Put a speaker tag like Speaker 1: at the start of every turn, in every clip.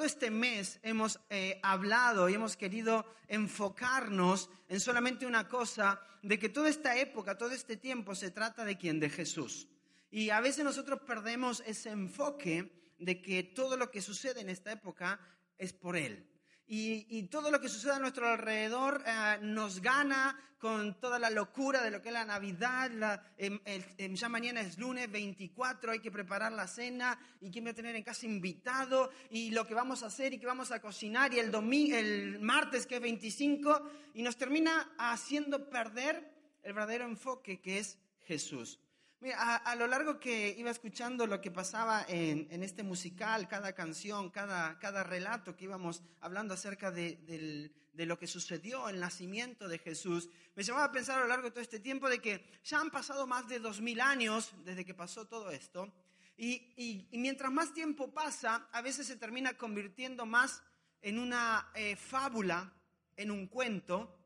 Speaker 1: Todo este mes hemos eh, hablado y hemos querido enfocarnos en solamente una cosa, de que toda esta época, todo este tiempo se trata de quién, de Jesús. Y a veces nosotros perdemos ese enfoque de que todo lo que sucede en esta época es por Él. Y, todo lo que sucede a nuestro alrededor eh, nos gana con toda la locura de lo que es la Navidad. La, em, em, ya mañana es lunes 24, hay que preparar la cena y quién va a tener en casa invitado y lo que vamos a hacer y que vamos a cocinar y el, domingo, el martes que es 25 y nos termina haciendo perder el verdadero enfoque que es Jesús. Mira, a, lo largo que iba escuchando lo que pasaba en, este musical, cada canción, cada, relato que íbamos hablando acerca de, lo que sucedió, el nacimiento de Jesús, me llevaba a pensar a lo largo de todo este tiempo de que ya han pasado más de dos mil años desde que pasó todo esto. Y, mientras más tiempo pasa, a veces se termina convirtiendo más en una eh, fábula, en un cuento,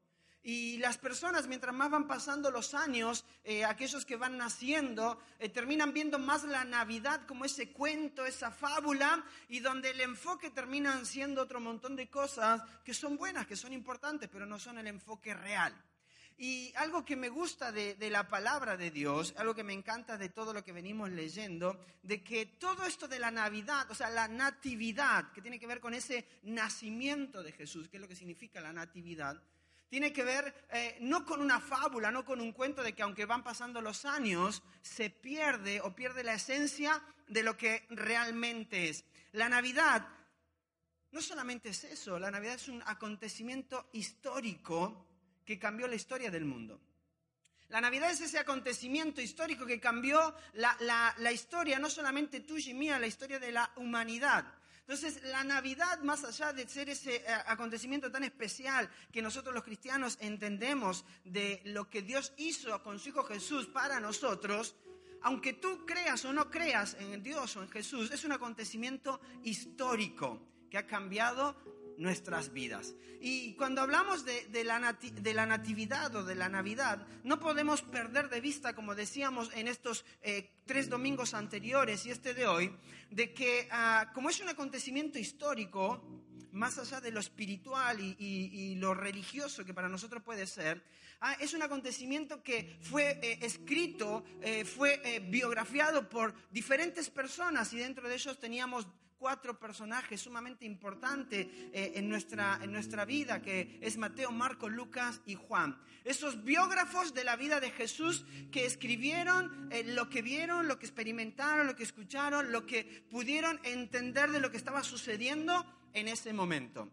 Speaker 1: y las personas, mientras más van pasando los años, eh, aquellos que van naciendo, eh, terminan viendo más la Navidad como ese cuento, esa fábula, y donde el enfoque termina siendo otro montón de cosas que son buenas, que son importantes, pero no son el enfoque real. Y algo que me gusta de, de, la palabra de Dios, algo que me encanta de todo lo que venimos leyendo, de que todo esto de la Navidad, o sea, la natividad, que tiene que ver con ese nacimiento de Jesús, que es lo que significa la natividad, tiene que ver eh, no con una fábula, no con un cuento de que aunque van pasando los años, se pierde o pierde la esencia de lo que realmente es. La Navidad no solamente es eso, la Navidad es un acontecimiento histórico que cambió la historia del mundo. La Navidad es ese acontecimiento histórico que cambió la, la historia, no solamente tuya y mía, la historia de la humanidad. Entonces, la Navidad, más allá de ser ese eh, acontecimiento tan especial que nosotros los cristianos entendemos de lo que Dios hizo con su Hijo Jesús para nosotros, aunque tú creas o no creas en Dios o en Jesús, es un acontecimiento histórico que ha cambiado nuestras vidas. Y cuando hablamos de, la natividad o de la Navidad, no podemos perder de vista, como decíamos en estos eh, tres domingos anteriores y este de hoy, de que ah, como es un acontecimiento histórico, más allá de lo espiritual y, lo religioso que para nosotros puede ser, ah, es un acontecimiento que fue eh, escrito, eh, fue biografiado por diferentes personas y dentro de ellos teníamos cuatro personajes sumamente importantes eh, en, nuestra, en nuestra vida, que es Mateo, Marco, Lucas y Juan. Esos biógrafos de la vida de Jesús que escribieron eh, lo que vieron, lo que experimentaron, lo que escucharon, lo que pudieron entender de lo que estaba sucediendo en ese momento.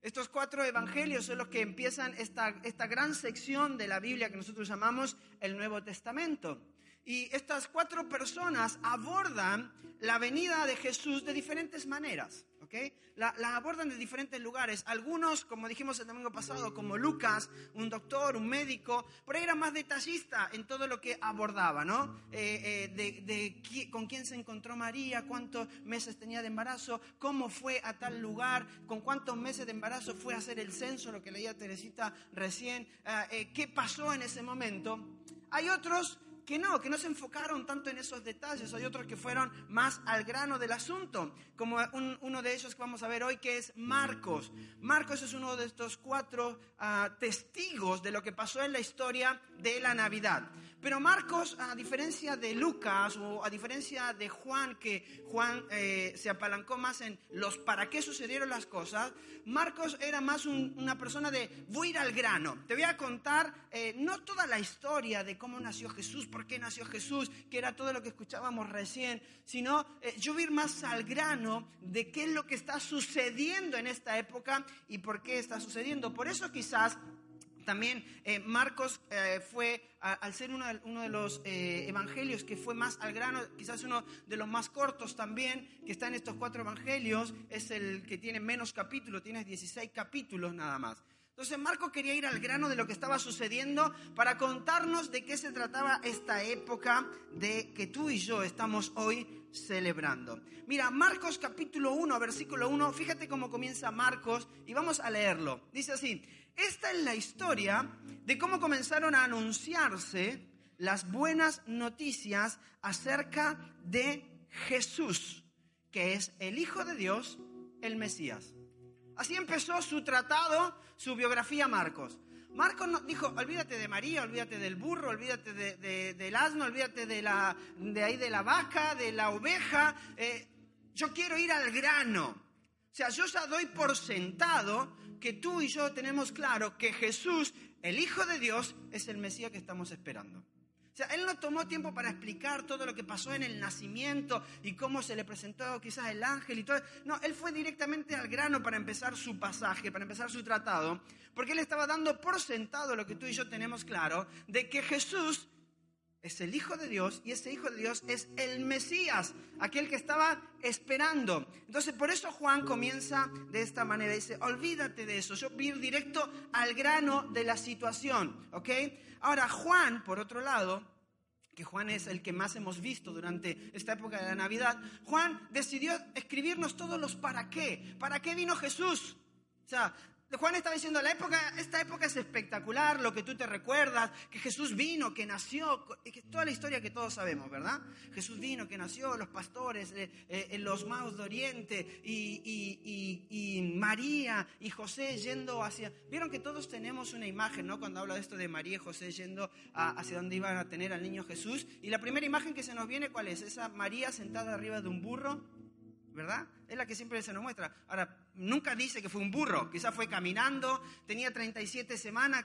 Speaker 1: Estos cuatro evangelios son los que empiezan esta, esta gran sección de la Biblia que nosotros llamamos el Nuevo Testamento. Y estas cuatro personas abordan la venida de Jesús de diferentes maneras. ¿okay? La, abordan de diferentes lugares. Algunos, como dijimos el domingo pasado, como Lucas, un doctor, un médico, por ahí era más detallista en todo lo que abordaba, ¿no? Eh, eh, de, con quién se encontró María, cuántos meses tenía de embarazo, cómo fue a tal lugar, con cuántos meses de embarazo fue a hacer el censo, lo que leía Teresita recién, eh, qué pasó en ese momento. Hay otros que no, que no se enfocaron tanto en esos detalles. Hay otros que fueron más al grano del asunto, como uno de ellos que vamos a ver hoy, que es Marcos. Marcos es uno de estos cuatro ah, testigos de lo que pasó en la historia de la Navidad. Pero Marcos, a diferencia de Lucas o a diferencia de Juan, que Juan eh, se apalancó más en los para qué sucedieron las cosas, Marcos era más una persona de voy a ir al grano. Te voy a contar eh, no toda la historia de cómo nació Jesús, por qué nació Jesús, que era todo lo que escuchábamos recién, sino eh, yo voy a ir más al grano de qué es lo que está sucediendo en esta época y por qué está sucediendo. Por eso quizás También eh, Marcos eh, fue, al ser uno de, uno de los eh, evangelios que fue más al grano, quizás uno de los más cortos también, que está en estos cuatro evangelios, es el que tiene menos capítulos, tiene 16 capítulos nada más. Entonces Marcos quería ir al grano de lo que estaba sucediendo para contarnos de qué se trataba esta época de que tú y yo estamos hoy celebrando. Mira, Marcos capítulo 1, versículo 1, fíjate cómo comienza Marcos y vamos a leerlo. Dice así, esta es la historia de cómo comenzaron a anunciarse las buenas noticias acerca de Jesús, que es el Hijo de Dios, el Mesías. Así empezó su tratado, su biografía Marcos. Marcos dijo, olvídate de María, olvídate del burro, olvídate de- del asno, olvídate de, la, de ahí de la vaca, de la oveja. eh, yo quiero ir al grano. O sea, yo ya doy por sentado que tú y yo tenemos claro que Jesús, el Hijo de Dios, es el Mesías que estamos esperando. Sea, él no tomó tiempo para explicar todo lo que pasó en el nacimiento y cómo se le presentó quizás el ángel y todo. No, él fue directamente al grano para empezar su pasaje, para empezar su tratado, porque él estaba dando por sentado lo que tú y yo tenemos claro, de que Jesús es el Hijo de Dios y ese Hijo de Dios es el Mesías, aquel que estaba esperando. Entonces, por eso Juan comienza de esta manera. Dice, olvídate de eso, yo voy directo al grano de la situación, ¿ok? Ahora, Juan, por otro lado, que Juan es el que más hemos visto durante esta época de la Navidad, Juan decidió escribirnos todos los para qué. ¿Para qué vino Jesús? O sea, Juan estaba diciendo, la época, esta época es espectacular, lo que tú te recuerdas, que Jesús vino, que nació, que toda la historia que todos sabemos, ¿verdad? Jesús vino, que nació, los pastores, eh, eh, los maos de Oriente, y, y- y- María y José yendo hacia... Vieron que todos tenemos una imagen, ¿no? Cuando habla de esto de María y José yendo hacia donde iban a tener al niño Jesús. Y la primera imagen que se nos viene, ¿cuál es? Esa María sentada arriba de un burro, ¿verdad? Es la que siempre se nos muestra. Ahora, nunca dice que fue un burro, quizás fue caminando, tenía 37 semanas,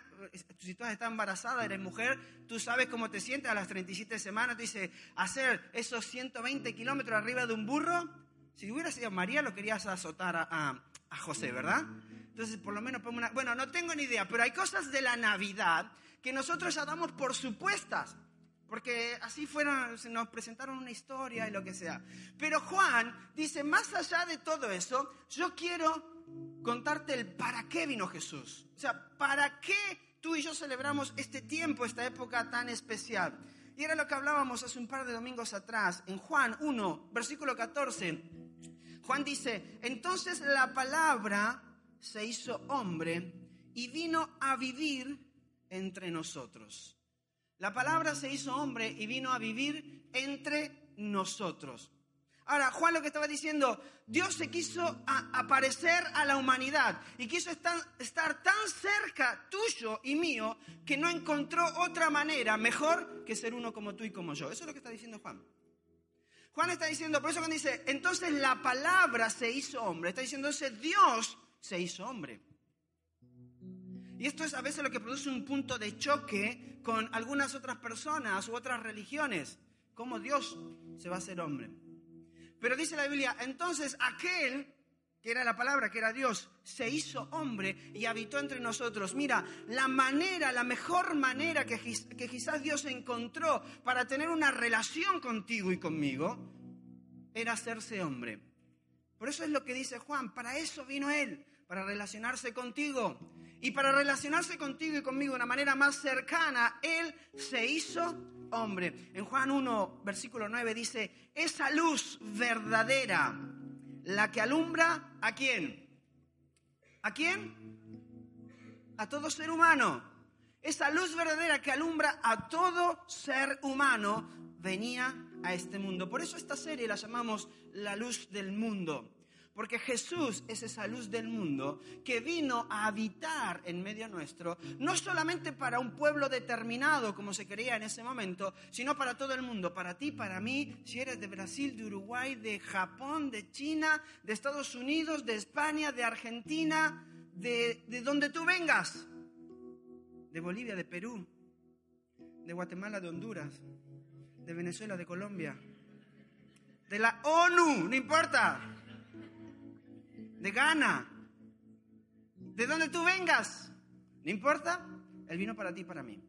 Speaker 1: si tú estás embarazada, eres mujer, tú sabes cómo te sientes a las 37 semanas, tú dices, hacer esos 120 kilómetros arriba de un burro, si hubiera sido María lo querías azotar a, José, ¿verdad? Entonces, por lo menos pongo una... Bueno, no tengo ni idea, pero hay cosas de la Navidad que nosotros ya damos por supuestas. Porque así fueron, nos presentaron una historia y lo que sea. Pero Juan dice, más allá de todo eso, yo quiero contarte el para qué vino Jesús. O sea, para qué tú y yo celebramos este tiempo, esta época tan especial. Y era lo que hablábamos hace un par de domingos atrás, en Juan 1, versículo 14. Juan dice, entonces la palabra se hizo hombre y vino a vivir entre nosotros. La palabra se hizo hombre y vino a vivir entre nosotros. Ahora, Juan lo que estaba diciendo, Dios se quiso aparecer a la humanidad y quiso estar, estar tan cerca tuyo y mío que no encontró otra manera mejor que ser uno como tú y como yo. Eso es lo que está diciendo Juan. Juan está diciendo, por eso cuando dice, entonces la palabra se hizo hombre, está diciendo, entonces Dios se hizo hombre. Y esto es a veces lo que produce un punto de choque con algunas otras personas u otras religiones. ¿Cómo Dios se va a hacer hombre? Pero dice la Biblia, entonces aquel, que era la palabra, que era Dios, se hizo hombre y habitó entre nosotros. Mira, la manera, la mejor manera que, que quizás Dios encontró para tener una relación contigo y conmigo era hacerse hombre. Por eso es lo que dice Juan, para eso vino Él, para relacionarse contigo. Y para relacionarse contigo y conmigo de una manera más cercana, Él se hizo hombre. En Juan 1, versículo 9 dice, esa luz verdadera, la que alumbra a quién? ¿A quién? A todo ser humano. Esa luz verdadera que alumbra a todo ser humano venía a este mundo. Por eso esta serie la llamamos La luz del mundo. Porque Jesús es esa luz del mundo que vino a habitar en medio nuestro, no solamente para un pueblo determinado, como se creía en ese momento, sino para todo el mundo, para ti, para mí, si eres de Brasil, de Uruguay, de Japón, de China, de Estados Unidos, de España, de Argentina, de, de donde tú vengas, de Bolivia, de Perú, de Guatemala, de Honduras, de Venezuela, de Colombia, de la ONU, no importa de Ghana, de donde tú vengas, no importa, Él vino para ti y para mí.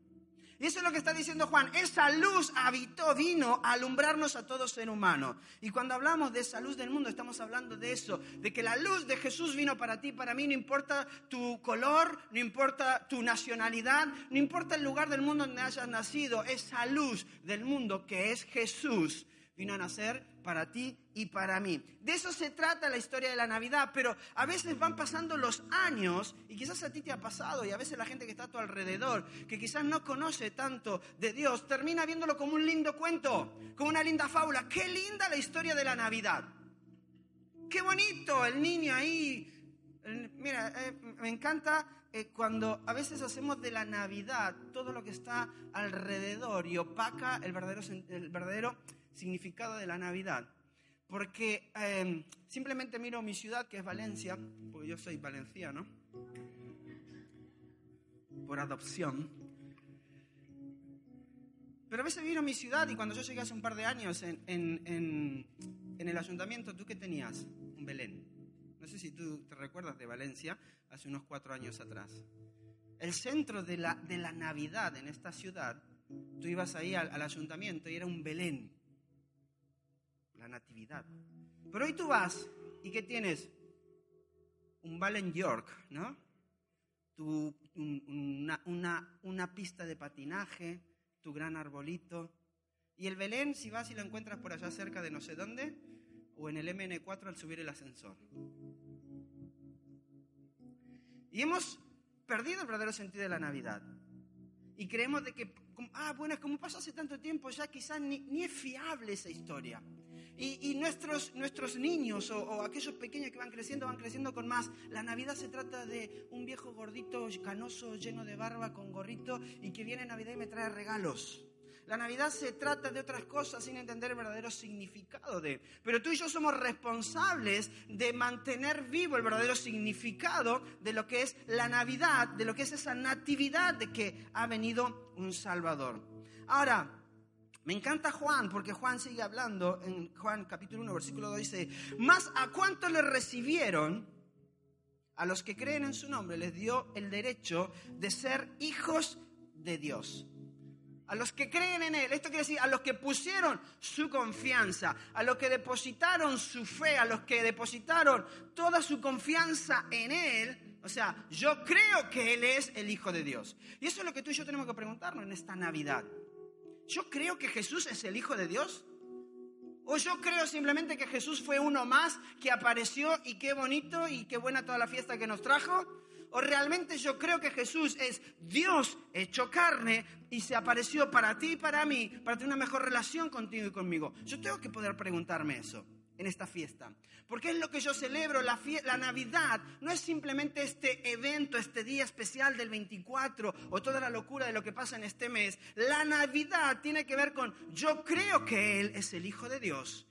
Speaker 1: Y eso es lo que está diciendo Juan. Esa luz habitó, vino a alumbrarnos a todo ser humano. Y cuando hablamos de esa luz del mundo, estamos hablando de eso, de que la luz de Jesús vino para ti, para mí, no importa tu color, no importa tu nacionalidad, no importa el lugar del mundo donde hayas nacido, esa luz del mundo que es Jesús vino a nacer para ti y para mí. De eso se trata la historia de la Navidad, pero a veces van pasando los años y quizás a ti te ha pasado y a veces la gente que está a tu alrededor, que quizás no conoce tanto de Dios, termina viéndolo como un lindo cuento, como una linda fábula. Qué linda la historia de la Navidad. Qué bonito el niño ahí. Mira, eh, me encanta eh, cuando a veces hacemos de la Navidad todo lo que está alrededor y opaca el verdadero, el verdadero significado de la Navidad. Porque em, simplemente miro mi ciudad, que es Valencia, porque yo soy valenciano, por adopción. Pero a veces miro mi ciudad y cuando yo llegué hace un par de años en, en, en el ayuntamiento, ¿tú qué tenías? Un Belén. No sé si tú te recuerdas de Valencia, hace unos cuatro años atrás. El centro de la, de la Navidad en esta ciudad, tú ibas ahí al, al ayuntamiento y era un Belén la natividad. Pero hoy tú vas y ¿qué tienes? Un Valen York, ¿no? Tu, una, una, pista de patinaje, tu gran arbolito. Y el Belén, si vas y lo encuentras por allá cerca de no sé dónde, o en el MN4 al subir el ascensor. Y hemos perdido el verdadero sentido de la Navidad. Y creemos de que, ah, bueno, como pasó hace tanto tiempo, ya quizás ni, ni es fiable esa historia. Y, nuestros, nuestros niños o, aquellos pequeños que van creciendo, van creciendo con más. La Navidad se trata de un viejo gordito, canoso, lleno de barba, con gorrito, y que viene Navidad y me trae regalos. La Navidad se trata de otras cosas sin entender el verdadero significado de. Pero tú y yo somos responsables de mantener vivo el verdadero significado de lo que es la Navidad, de lo que es esa natividad de que ha venido un Salvador. Ahora, me encanta Juan, porque Juan sigue hablando en Juan capítulo 1, versículo 2, dice, más a cuánto le recibieron, a los que creen en su nombre les dio el derecho de ser hijos de Dios. A los que creen en Él, esto quiere decir, a los que pusieron su confianza, a los que depositaron su fe, a los que depositaron toda su confianza en Él, o sea, yo creo que Él es el Hijo de Dios. Y eso es lo que tú y yo tenemos que preguntarnos en esta Navidad. ¿Yo creo que Jesús es el Hijo de Dios? ¿O yo creo simplemente que Jesús fue uno más que apareció y qué bonito y qué buena toda la fiesta que nos trajo? ¿O realmente yo creo que Jesús es Dios hecho carne y se apareció para ti y para mí, para tener una mejor relación contigo y conmigo? Yo tengo que poder preguntarme eso en esta fiesta. Porque es lo que yo celebro, la, la, Navidad no es simplemente este evento, este día especial del 24 o toda la locura de lo que pasa en este mes. La Navidad tiene que ver con yo creo que Él es el Hijo de Dios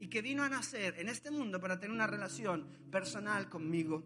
Speaker 1: y que vino a nacer en este mundo para tener una relación personal conmigo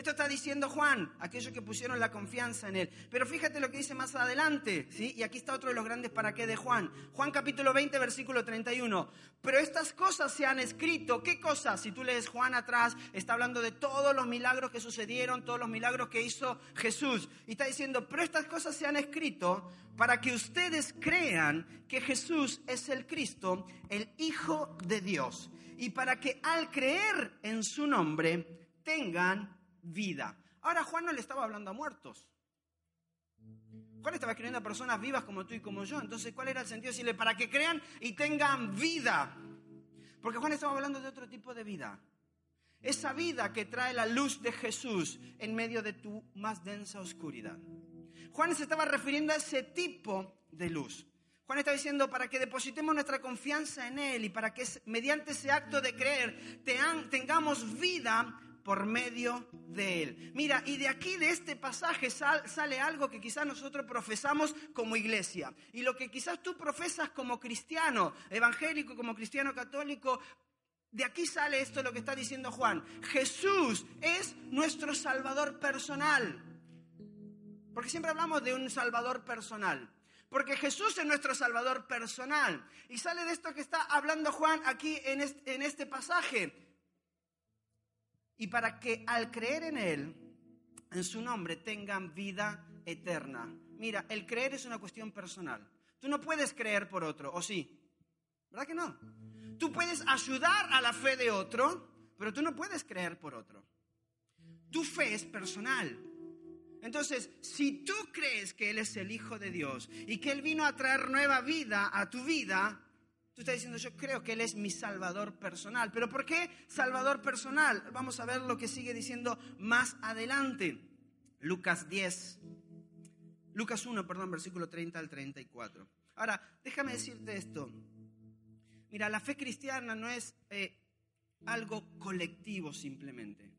Speaker 1: esto está diciendo Juan, aquellos que pusieron la confianza en él. Pero fíjate lo que dice más adelante, ¿sí? Y aquí está otro de los grandes para qué de Juan. Juan capítulo 20, versículo 31. Pero estas cosas se han escrito. ¿Qué cosas? Si tú lees Juan atrás, está hablando de todos los milagros que sucedieron, todos los milagros que hizo Jesús. Y está diciendo, pero estas cosas se han escrito para que ustedes crean que Jesús es el Cristo, el Hijo de Dios. Y para que al creer en su nombre tengan vida. Ahora Juan no le estaba hablando a muertos. Juan estaba escribiendo a personas vivas como tú y como yo. Entonces, ¿cuál era el sentido de decirle para que crean y tengan vida? Porque Juan estaba hablando de otro tipo de vida. Esa vida que trae la luz de Jesús en medio de tu más densa oscuridad. Juan se estaba refiriendo a ese tipo de luz. Juan está diciendo para que depositemos nuestra confianza en Él y para que mediante ese acto de creer tengamos vida por medio de Él. Mira, y de aquí, de este pasaje, sale algo que quizás nosotros profesamos como iglesia. Y lo que quizás tú profesas como cristiano, evangélico, como cristiano católico, de aquí sale esto lo que está diciendo Juan. Jesús es nuestro Salvador personal. Porque siempre hablamos de un Salvador personal. Porque Jesús es nuestro Salvador personal. Y sale de esto que está hablando Juan aquí en este, pasaje y para que al creer en Él, en su nombre, tengan vida eterna. Mira, el creer es una cuestión personal. Tú no puedes creer por otro, ¿o sí? ¿Verdad que no? Tú puedes ayudar a la fe de otro, pero tú no puedes creer por otro. Tu fe es personal. Entonces, si tú crees que Él es el Hijo de Dios y que Él vino a traer nueva vida a tu vida, tú estás diciendo, yo creo que Él es mi Salvador personal. ¿Pero por qué Salvador personal? Vamos a ver lo que sigue diciendo más adelante. Lucas 10, Lucas 1, perdón, versículo 30 al 34. Ahora, déjame decirte esto. Mira, la fe cristiana no es eh, algo colectivo simplemente.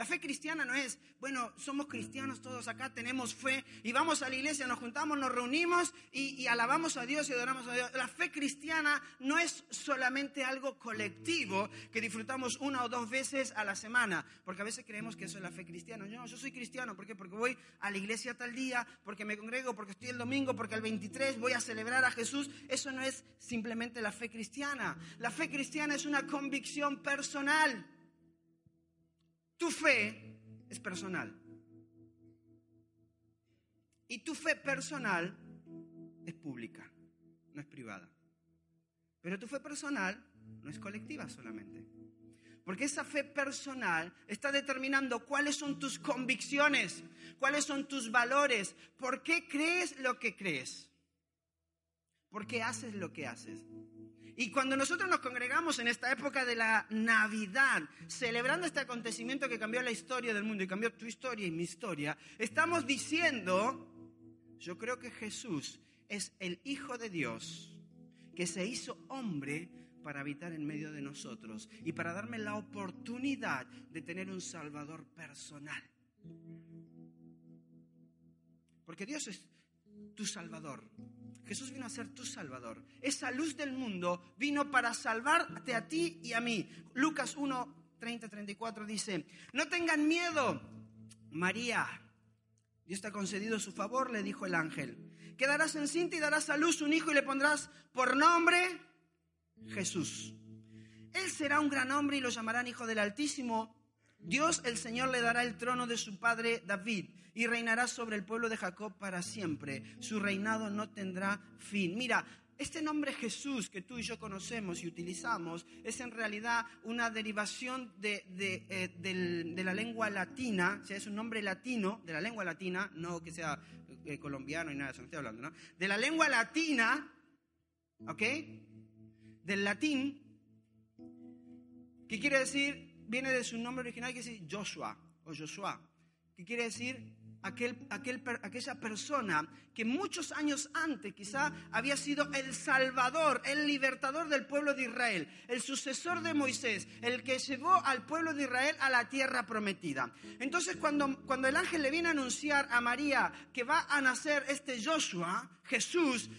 Speaker 1: La fe cristiana no es, bueno, somos cristianos todos acá, tenemos fe y vamos a la iglesia, nos juntamos, nos reunimos y, alabamos a Dios y adoramos a Dios. La fe cristiana no es solamente algo colectivo que disfrutamos una o dos veces a la semana, porque a veces creemos que eso es la fe cristiana. No, yo soy cristiano, ¿por qué? Porque voy a la iglesia tal día, porque me congrego, porque estoy el domingo, porque el 23 voy a celebrar a Jesús. Eso no es simplemente la fe cristiana. La fe cristiana es una convicción personal. Tu fe es personal. Y tu fe personal es pública, no es privada. Pero tu fe personal no es colectiva solamente. Porque esa fe personal está determinando cuáles son tus convicciones, cuáles son tus valores, por qué crees lo que crees, por qué haces lo que haces. Y cuando nosotros nos congregamos en esta época de la Navidad, celebrando este acontecimiento que cambió la historia del mundo y cambió tu historia y mi historia, estamos diciendo, yo creo que Jesús es el Hijo de Dios que se hizo hombre para habitar en medio de nosotros y para darme la oportunidad de tener un Salvador personal. Porque Dios es tu Salvador. Jesús vino a ser tu Salvador. Esa luz del mundo vino para salvarte a ti y a mí. Lucas 1, 30, 34 dice, no tengan miedo, María. Dios te ha concedido su favor, le dijo el ángel. Quedarás encinta y darás a luz un hijo y le pondrás por nombre Jesús. Él será un gran hombre y lo llamarán Hijo del Altísimo. Dios el Señor le dará el trono de su padre David y reinará sobre el pueblo de Jacob para siempre. Su reinado no tendrá fin. Mira, este nombre Jesús que tú y yo conocemos y utilizamos es en realidad una derivación de, eh, la lengua latina, o sea, es un nombre latino de la lengua latina, no que sea eh, colombiano y nada de eso, no estoy hablando, ¿no? De la lengua latina, ¿ok? Del latín, que quiere decir, viene de su nombre original, que dice Joshua o Joshua, que quiere decir aquel, aquella persona que muchos años antes quizá había sido el salvador, el libertador del pueblo de Israel, el sucesor de Moisés, el que llevó al pueblo de Israel a la tierra prometida. Entonces cuando, cuando el ángel le viene a anunciar a María que va a nacer este Joshua, Jesús,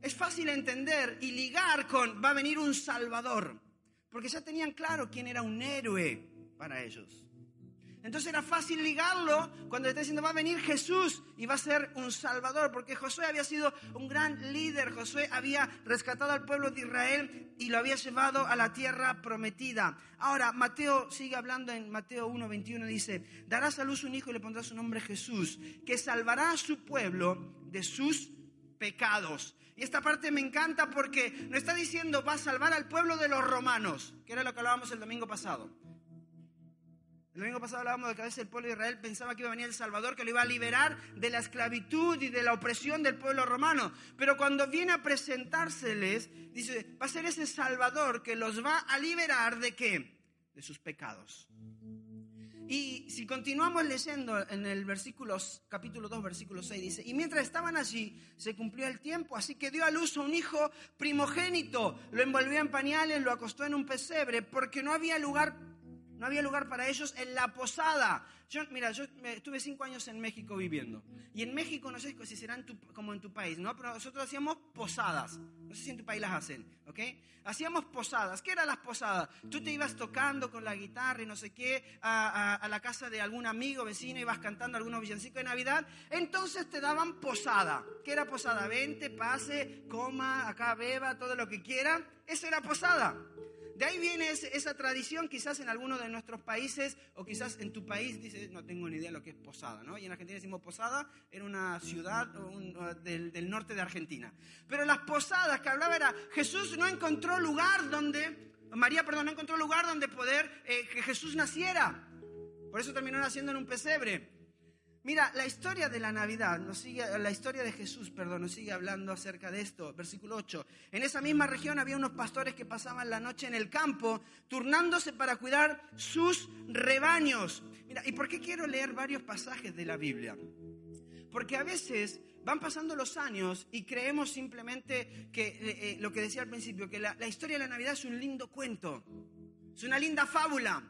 Speaker 1: es fácil entender y ligar con va a venir un salvador, porque ya tenían claro quién era un héroe para ellos. Entonces era fácil ligarlo cuando está diciendo va a venir Jesús y va a ser un salvador, porque Josué había sido un gran líder, Josué había rescatado al pueblo de Israel y lo había llevado a la tierra prometida. Ahora, Mateo sigue hablando en Mateo 1, 21, dice, darás a luz un hijo y le pondrás su nombre Jesús, que salvará a su pueblo de sus pecados. Esta parte me encanta porque no está diciendo va a salvar al pueblo de los romanos, que era lo que hablábamos el domingo pasado. El domingo pasado hablábamos de que a veces el pueblo de Israel pensaba que iba a venir el Salvador, que lo iba a liberar de la esclavitud y de la opresión del pueblo romano. Pero cuando viene a presentárseles, dice, va a ser ese Salvador que los va a liberar de qué? De sus pecados. Y si continuamos leyendo en el versículo, capítulo 2, versículo 6, dice, y mientras estaban allí, se cumplió el tiempo, así que dio a luz a un hijo primogénito, lo envolvió en pañales, lo acostó en un pesebre, porque no había lugar no había lugar para ellos en la posada. Yo, mira, yo estuve cinco años en México viviendo. Y en México, no sé si será como en tu país, ¿no? Pero nosotros hacíamos posadas. No sé si en tu país las hacen, ¿ok? Hacíamos posadas. ¿Qué eran las posadas? Tú te ibas tocando con la guitarra y no sé qué a, a la casa de algún amigo, vecino, ibas cantando algunos villancicos de Navidad. Entonces te daban posada. ¿Qué era posada? Vente, pase, coma, acá beba, todo lo que quiera. Eso era posada. De ahí viene esa tradición, quizás en alguno de nuestros países, o quizás en tu país, dices, no tengo ni idea de lo que es Posada, ¿no? Y en Argentina decimos Posada, era una ciudad del, norte de Argentina. Pero las posadas que hablaba era, Jesús no encontró lugar donde, María, perdón, no encontró lugar donde poder eh, que Jesús naciera. Por eso terminó naciendo en un pesebre. Mira, la historia de la Navidad, nos sigue, la historia de Jesús, perdón, nos sigue hablando acerca de esto. Versículo 8. En esa misma región había unos pastores que pasaban la noche en el campo, turnándose para cuidar sus rebaños. Mira, ¿y por qué quiero leer varios pasajes de la Biblia? Porque a veces van pasando los años y creemos simplemente que eh, eh, lo que decía al principio, que la historia de la Navidad es un lindo cuento, es una linda fábula,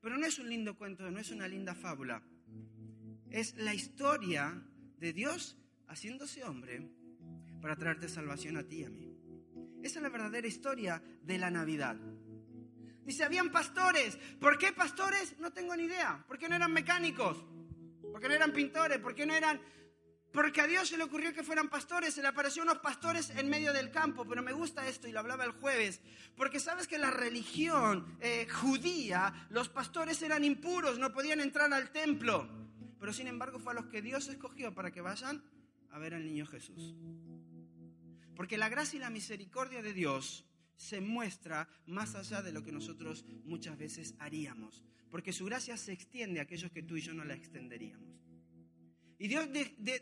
Speaker 1: pero no es un lindo cuento, no es una linda fábula es la historia de Dios haciéndose hombre para traerte salvación a ti y a mí. Esa es la verdadera historia de la Navidad. Dice, habían pastores. ¿Por qué pastores? No tengo ni idea. ¿Por qué no eran mecánicos? ¿Por qué no eran pintores? ¿Por qué no eran... Porque a Dios se le ocurrió que fueran pastores, se le apareció unos pastores en medio del campo, pero me gusta esto y lo hablaba el jueves, porque sabes que la religión eh, judía, los pastores eran impuros, no podían entrar al templo pero sin embargo fue a los que Dios escogió para que vayan a ver al niño Jesús. Porque la gracia y la misericordia de Dios se muestra más allá de lo que nosotros muchas veces haríamos. Porque su gracia se extiende a aquellos que tú y yo no la extenderíamos. Y Dios,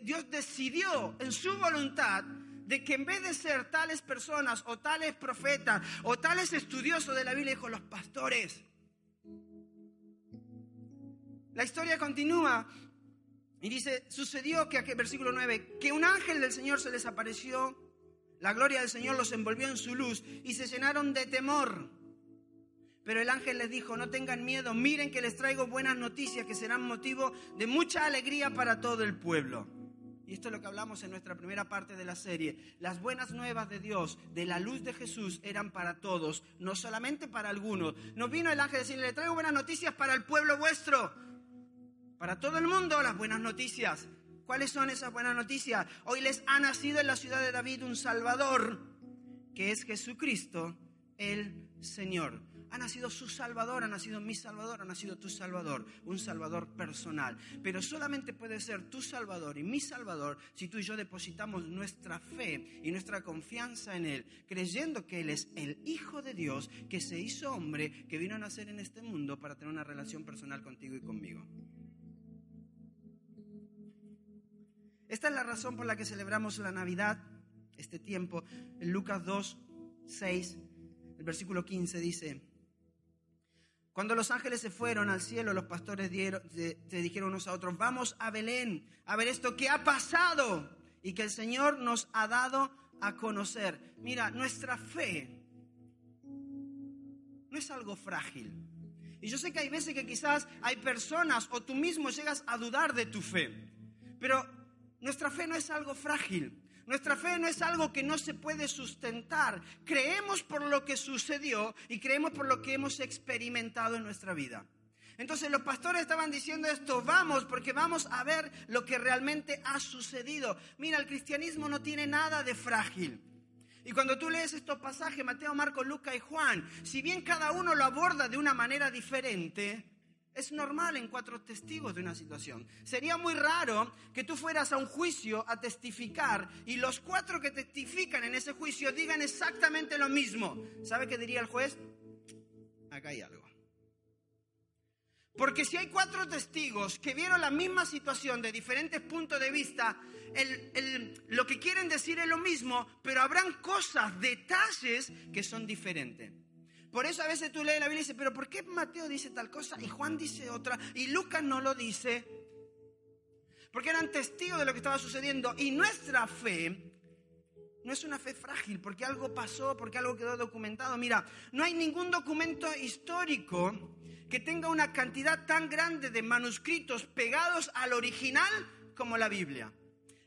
Speaker 1: Dios decidió en su voluntad de que en vez de ser tales personas o tales profetas o tales estudiosos de la Biblia, dijo los pastores. La historia continúa y dice, sucedió que, versículo 9, que un ángel del Señor se les apareció, la gloria del Señor los envolvió en su luz y se llenaron de temor. Pero el ángel les dijo, no tengan miedo, miren que les traigo buenas noticias que serán motivo de mucha alegría para todo el pueblo. Y esto es lo que hablamos en nuestra primera parte de la serie. Las buenas nuevas de Dios, de la luz de Jesús, eran para todos, no solamente para algunos. No vino el ángel a decirle, le traigo buenas noticias para el pueblo vuestro. Para todo el mundo las buenas noticias. ¿Cuáles son esas buenas noticias? Hoy les ha nacido en la ciudad de David un Salvador, que es Jesucristo el Señor. Ha nacido su Salvador, ha nacido mi Salvador, ha nacido tu Salvador, un Salvador personal. Pero solamente puede ser tu Salvador y mi Salvador si tú y yo depositamos nuestra fe y nuestra confianza en Él, creyendo que Él es el Hijo de Dios que se hizo hombre, que vino a nacer en este mundo para tener una relación personal contigo y conmigo. Esta es la razón por la que celebramos la Navidad, este tiempo. En Lucas 2, 6, el versículo 15 dice, cuando los ángeles se fueron al cielo, los pastores se dijeron unos a otros, vamos a Belén a ver esto que ha pasado y que el Señor nos ha dado a conocer. Mira, nuestra fe no es algo frágil. Y yo sé que hay veces que quizás hay personas o tú mismo llegas a dudar de tu fe. Pero nuestra fe no es algo frágil. Nuestra fe no es algo que no se puede sustentar. Creemos por lo que sucedió y creemos por lo que hemos experimentado en nuestra vida. Entonces los pastores estaban diciendo esto, vamos, porque vamos a ver lo que realmente ha sucedido. Mira, el cristianismo no tiene nada de frágil. Y cuando tú lees estos pasajes, Mateo, Marco, Luca y Juan, si bien cada uno lo aborda de una manera diferente, es normal en cuatro testigos de una situación. Sería muy raro que tú fueras a un juicio a testificar y los cuatro que testifican en ese juicio digan exactamente lo mismo. ¿Sabe qué diría el juez? Acá hay algo. Porque si hay cuatro testigos que vieron la misma situación de diferentes puntos de vista, lo que quieren decir es lo mismo, pero habrán cosas, detalles que son diferentes. Por eso a veces tú lees la Biblia y dices, pero ¿por qué Mateo dice tal cosa y Juan dice otra y Lucas no lo dice? Porque eran testigos de lo que estaba sucediendo y nuestra fe no es una fe frágil porque algo pasó, porque algo quedó documentado. Mira, no hay ningún documento histórico que tenga una cantidad tan grande de manuscritos pegados al original como la Biblia.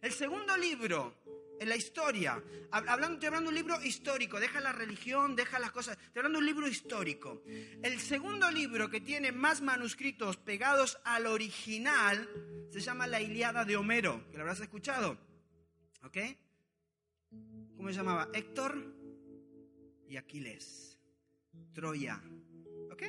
Speaker 1: El segundo libro en la historia. Hablando, estoy hablando de un libro histórico, deja la religión, deja las cosas. Estoy hablando de un libro histórico. El segundo libro que tiene más manuscritos pegados al original se llama La Iliada de Homero, que lo habrás escuchado. ¿Ok? ¿Cómo se llamaba? Héctor y Aquiles. Troya. ¿Ok?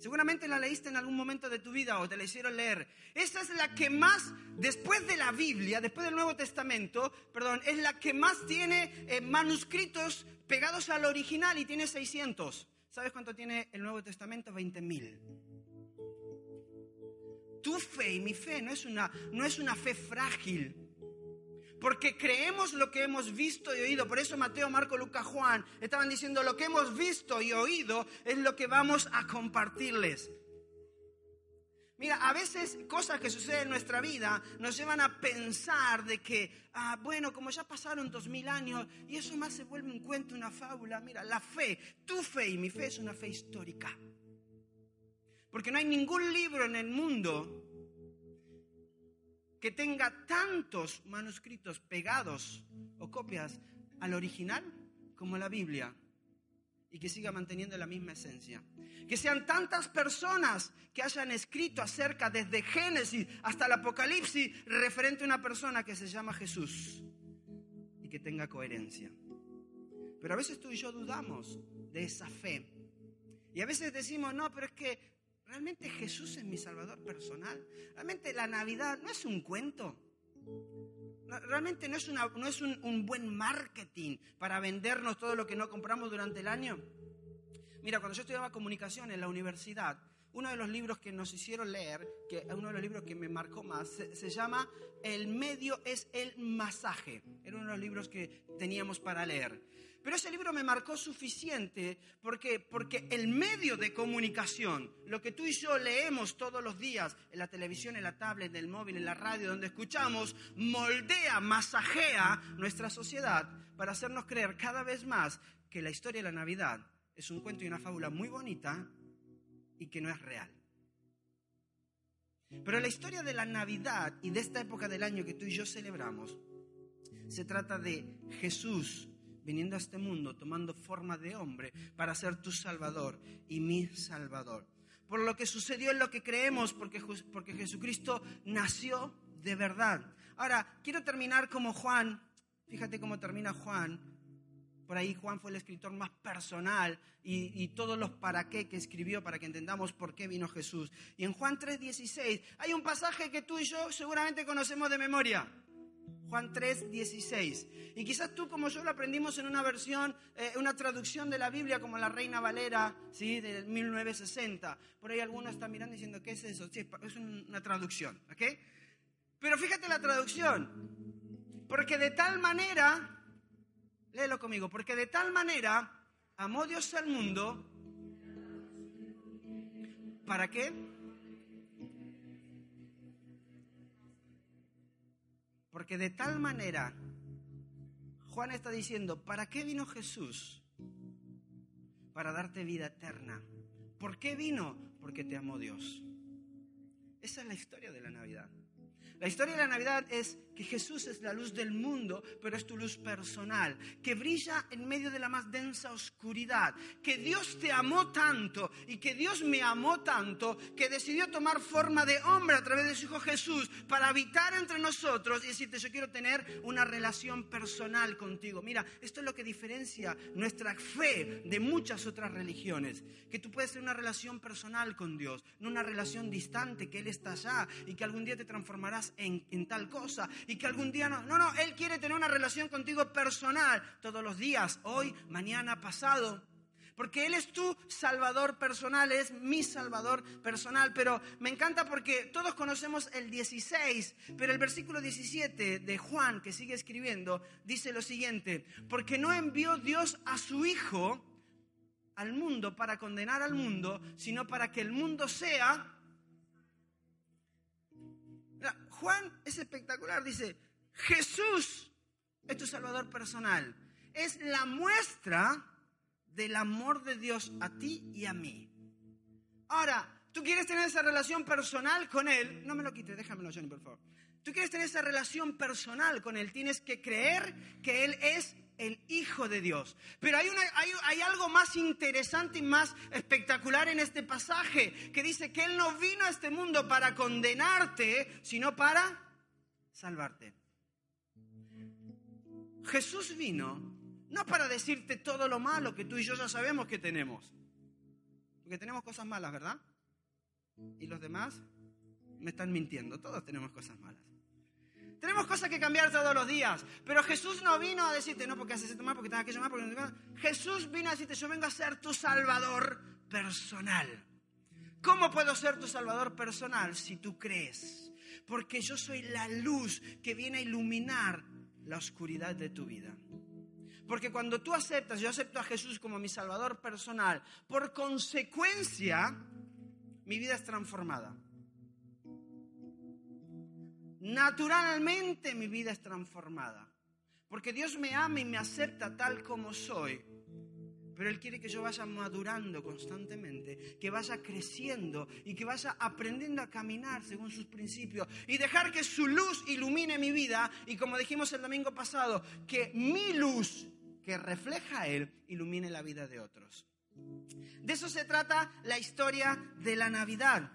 Speaker 1: Seguramente la leíste en algún momento de tu vida o te la hicieron leer. Esta es la que más, después de la Biblia, después del Nuevo Testamento, perdón, es la que más tiene eh, manuscritos pegados al original y tiene 600. ¿Sabes cuánto tiene el Nuevo Testamento? 20.000. Tu fe y mi fe no es una, no es una fe frágil. Porque creemos lo que hemos visto y oído. Por eso Mateo, Marco, Lucas, Juan estaban diciendo lo que hemos visto y oído es lo que vamos a compartirles. Mira, a veces cosas que suceden en nuestra vida nos llevan a pensar de que, ah, bueno, como ya pasaron dos mil años y eso más se vuelve un cuento, una fábula. Mira, la fe, tu fe y mi fe es una fe histórica. Porque no hay ningún libro en el mundo que tenga tantos manuscritos pegados o copias al original como la Biblia y que siga manteniendo la misma esencia. Que sean tantas personas que hayan escrito acerca desde Génesis hasta el Apocalipsis referente a una persona que se llama Jesús y que tenga coherencia. Pero a veces tú y yo dudamos de esa fe. Y a veces decimos, no, pero es que Realmente Jesús es mi Salvador personal. Realmente la Navidad no es un cuento. Realmente no es, no es un, buen marketing para vendernos todo lo que no compramos durante el año. Mira, cuando yo estudiaba comunicación en la universidad, uno de los libros que nos hicieron leer, que uno de los libros que me marcó más, se, se, llama El medio es el masaje. Era uno de los libros que teníamos para leer. Pero ese libro me marcó suficiente porque, porque el medio de comunicación, lo que tú y yo leemos todos los días en la televisión, en la tablet, en el móvil, en la radio, donde escuchamos, moldea, masajea nuestra sociedad para hacernos creer cada vez más que la historia de la Navidad es un cuento y una fábula muy bonita y que no es real. Pero la historia de la Navidad y de esta época del año que tú y yo celebramos se trata de Jesús viniendo a este mundo tomando forma de hombre para ser tu Salvador y mi Salvador. Por lo que sucedió en lo que creemos, porque, porque Jesucristo nació de verdad. Ahora, quiero terminar como Juan. Fíjate cómo termina Juan. Por ahí Juan fue el escritor más personal y, y, todos los para qué que escribió para que entendamos por qué vino Jesús. Y en Juan 3:16 hay un pasaje que tú y yo seguramente conocemos de memoria. Juan 3, 16. Y quizás tú como yo lo aprendimos en una versión, eh, una traducción de la Biblia como la Reina Valera, ¿sí? De 1960. Por ahí algunos están mirando diciendo, ¿qué es eso? Sí, es una traducción, ¿ok? Pero fíjate la traducción. Porque de tal manera, léelo conmigo, porque de tal manera amó Dios al mundo. ¿Para qué? Porque de tal manera, Juan está diciendo, ¿para qué vino Jesús? Para darte vida eterna. ¿Por qué vino? Porque te amó Dios. Esa es la historia de la Navidad. La historia de la Navidad es que Jesús es la luz del mundo, pero es tu luz personal, que brilla en medio de la más densa oscuridad, que Dios te amó tanto y que Dios me amó tanto, que decidió tomar forma de hombre a través de su Hijo Jesús para habitar entre nosotros y decirte, yo quiero tener una relación personal contigo. Mira, esto es lo que diferencia nuestra fe de muchas otras religiones, que tú puedes tener una relación personal con Dios, no una relación distante, que Él está allá y que algún día te transformarás en, en tal cosa y que algún día no. No, no, Él quiere tener una relación contigo personal todos los días, hoy, mañana, pasado. Porque Él es tu salvador personal, es mi salvador personal. Pero me encanta porque todos conocemos el 16, pero el versículo 17 de Juan, que sigue escribiendo, dice lo siguiente, porque no envió Dios a su Hijo al mundo para condenar al mundo, sino para que el mundo sea Juan es espectacular, dice, Jesús es tu Salvador personal. Es la muestra del amor de Dios a ti y a mí. Ahora, tú quieres tener esa relación personal con Él, no me lo quites, déjamelo, Johnny, por favor. Tú quieres tener esa relación personal con Él, tienes que creer que Él es el Hijo de Dios. Pero hay, algo más interesante y más espectacular en este pasaje, que dice que Él no vino a este mundo para condenarte, sino para salvarte. Jesús vino no para decirte todo lo malo que tú y yo ya sabemos que tenemos. Porque tenemos cosas malas, ¿verdad? Y los demás me están mintiendo. Todos tenemos cosas malas. Tenemos cosas que cambiar todos los días. Pero Jesús no vino a decirte, no, porque haces esto mal, porque tengas que llamar, porque Jesús vino a decirte, yo vengo a ser tu salvador personal. ¿Cómo puedo ser tu salvador personal si tú crees? Porque yo soy la luz que viene a iluminar la oscuridad de tu vida. Porque cuando tú aceptas, yo acepto a Jesús como mi salvador personal, por consecuencia, mi vida es transformada. Naturalmente mi vida es transformada. Porque Dios me ama y me acepta tal como soy. Pero Él quiere que yo vaya madurando constantemente, que vaya creciendo y que vaya aprendiendo a caminar según sus principios y dejar que su luz ilumine mi vida y como dijimos el domingo pasado, que mi luz que refleja a Él ilumine la vida de otros. De eso se trata la historia de la Navidad.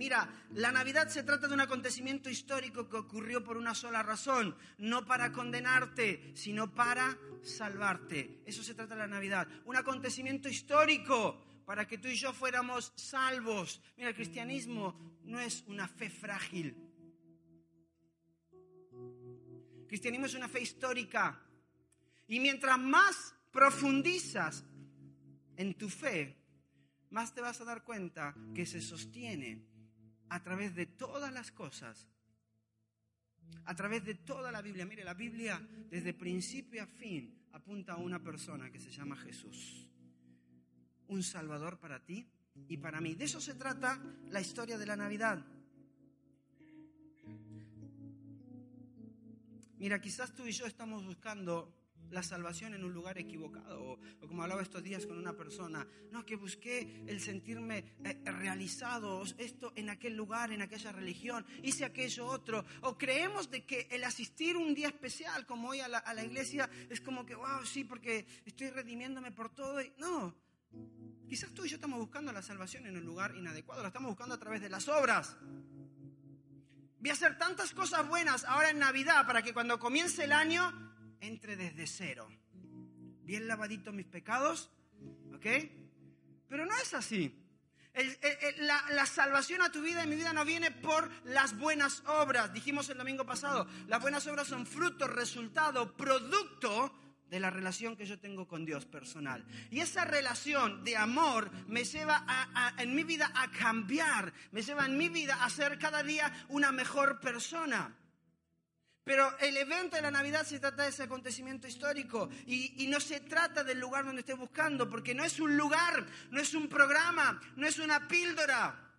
Speaker 1: Mira, la Navidad se trata de un acontecimiento histórico que ocurrió por una sola razón, no para condenarte, sino para salvarte. Eso se trata de la Navidad, un acontecimiento histórico para que tú y yo fuéramos salvos. Mira, el cristianismo no es una fe frágil. El cristianismo es una fe histórica. Y mientras más profundizas en tu fe, más te vas a dar cuenta que se sostiene a través de todas las cosas, a través de toda la Biblia. Mire, la Biblia desde principio a fin apunta a una persona que se llama Jesús, un Salvador para ti y para mí. De eso se trata la historia de la Navidad. Mira, quizás tú y yo estamos buscando la salvación en un lugar equivocado. O, como hablaba estos días con una persona, no, que busqué el sentirme eh, realizado, esto en aquel lugar, en aquella religión, hice aquello otro. O creemos de que el asistir un día especial como hoy a la, iglesia es como que, wow, sí, porque estoy redimiéndome por todo. Y, no, quizás tú y yo estamos buscando la salvación en un lugar inadecuado, la estamos buscando a través de las obras. Voy a hacer tantas cosas buenas ahora en Navidad para que cuando comience el año entre desde cero. Bien lavadito mis pecados, ¿ok? Pero no es así. la, la, salvación a tu vida y mi vida no viene por las buenas obras. Dijimos el domingo pasado, las buenas obras son fruto, resultado, producto de la relación que yo tengo con Dios personal. Y esa relación de amor me lleva en mi vida a cambiar, me lleva en mi vida a ser cada día una mejor persona. Pero el evento de la Navidad se trata de ese acontecimiento histórico y, no se trata del lugar donde esté buscando, porque no es un lugar, no es un programa, no es una píldora.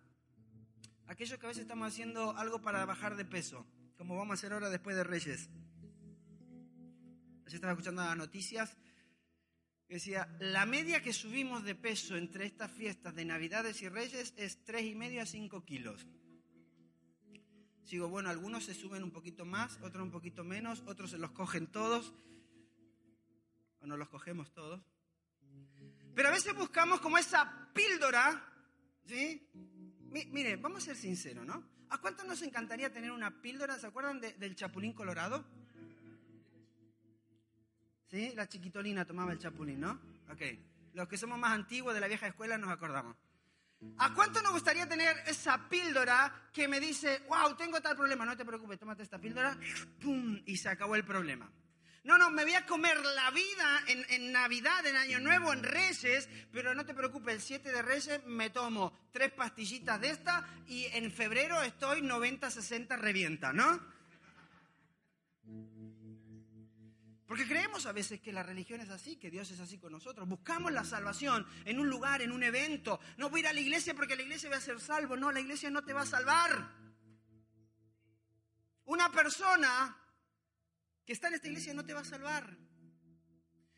Speaker 1: Aquellos que a veces estamos haciendo algo para bajar de peso, como vamos a hacer ahora después de Reyes. Ayer estaba escuchando las noticias que decía, la media que subimos de peso entre estas fiestas de Navidades y Reyes es tres y medio a 5 kilos. Sigo, bueno, algunos se suben un poquito más, otros un poquito menos, otros se los cogen todos, o no los cogemos todos. Pero a veces buscamos como esa píldora, ¿sí? mire, vamos a ser sinceros, ¿no? ¿A cuánto nos encantaría tener una píldora? ¿Se acuerdan del chapulín colorado? ¿Sí? La chiquitolina tomaba el chapulín, ¿no? Ok. Los que somos más antiguos de la vieja escuela nos acordamos. ¿A cuánto nos gustaría tener esa píldora que me dice, wow, tengo tal problema? No te preocupes, tómate esta píldora, ¡pum! Y se acabó el problema. No, no, me voy a comer la vida en, en, Navidad, en Año Nuevo, en Reyes, pero no te preocupes, el 7 de Reyes me tomo tres pastillitas de esta y en febrero estoy 90, 60 revienta, ¿no? Porque creemos a veces que la religión es así, que Dios es así con nosotros. Buscamos la salvación en un lugar, en un evento. No voy a ir a la iglesia porque la iglesia va a ser salvo. No, la iglesia no te va a salvar. Una persona que está en esta iglesia no te va a salvar.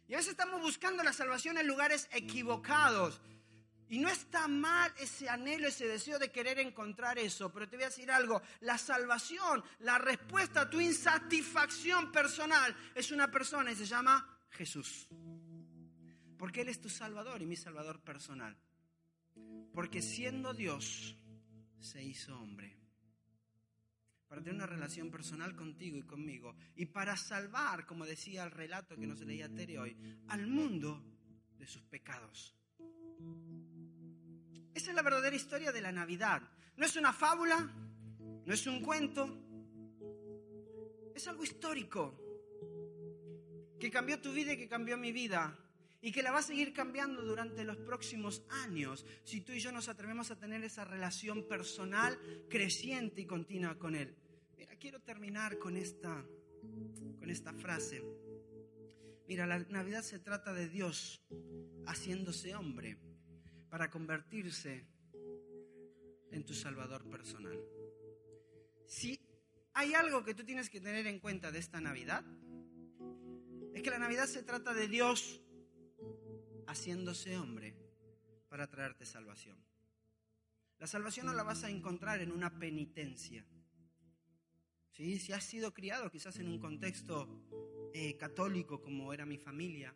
Speaker 1: Y a veces estamos buscando la salvación en lugares equivocados. Y no está mal ese anhelo, ese deseo de querer encontrar eso, pero te voy a decir algo, la salvación, la respuesta a tu insatisfacción personal es una persona y se llama Jesús. Porque Él es tu Salvador y mi Salvador personal. Porque siendo Dios, se hizo hombre. Para tener una relación personal contigo y conmigo. Y para salvar, como decía el relato que nos leía Tere hoy, al mundo de sus pecados. Esa es la verdadera historia de la Navidad. No es una fábula, no es un cuento, es algo histórico que cambió tu vida y que cambió mi vida y que la va a seguir cambiando durante los próximos años si tú y yo nos atrevemos a tener esa relación personal creciente y continua con Él. Mira, quiero terminar con esta, con esta frase. Mira, la Navidad se trata de Dios haciéndose hombre para convertirse en tu Salvador personal. Si hay algo que tú tienes que tener en cuenta de esta Navidad, es que la Navidad se trata de Dios haciéndose hombre para traerte salvación. La salvación no la vas a encontrar en una penitencia. ¿Sí? Si has sido criado quizás en un contexto eh, católico como era mi familia,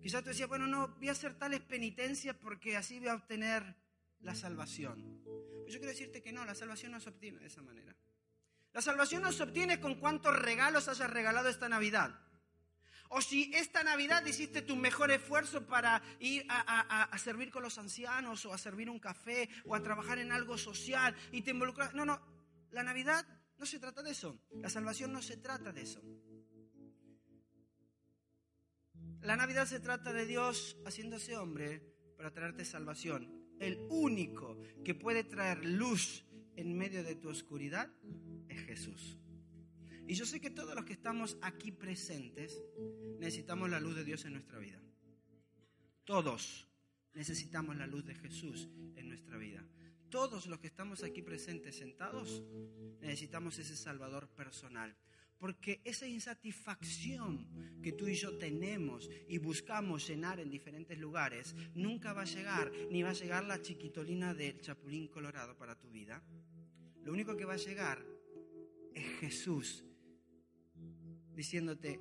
Speaker 1: quizás tú decías, bueno, no, voy a hacer tales penitencias porque así voy a obtener la salvación. Pues yo quiero decirte que no, la salvación no se obtiene de esa manera. La salvación no se obtiene con cuántos regalos hayas regalado esta Navidad. O si esta Navidad hiciste tu mejor esfuerzo para ir a, servir con los ancianos o a servir un café o a trabajar en algo social y te involucras. No, no, la Navidad no se trata de eso. La salvación no se trata de eso. La Navidad se trata de Dios haciéndose hombre para traerte salvación. El único que puede traer luz en medio de tu oscuridad es Jesús. Y yo sé que todos los que estamos aquí presentes necesitamos la luz de Dios en nuestra vida. Todos necesitamos la luz de Jesús en nuestra vida. Todos los que estamos aquí presentes sentados necesitamos ese Salvador personal. Porque esa insatisfacción que tú y yo tenemos y buscamos llenar en diferentes lugares, nunca va a llegar, ni va a llegar la chiquitolina del Chapulín Colorado para tu vida. Lo único que va a llegar es Jesús diciéndote,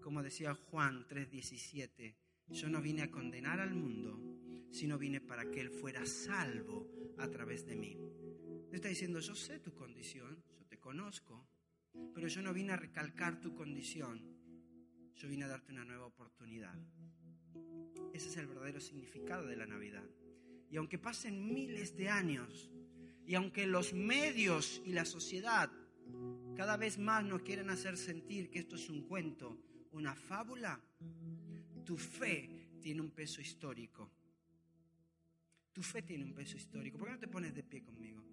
Speaker 1: como decía Juan 3:17, yo no vine a condenar al mundo, sino vine para que Él fuera salvo a través de mí. está diciendo, yo sé tu condición, yo te conozco, pero yo no vine a recalcar tu condición, yo vine a darte una nueva oportunidad. Ese es el verdadero significado de la Navidad. Y aunque pasen miles de años, y aunque los medios y la sociedad cada vez más nos quieren hacer sentir que esto es un cuento, una fábula. Tu fe tiene un peso histórico. Tu fe tiene un peso histórico. ¿Por qué no te pones de pie conmigo?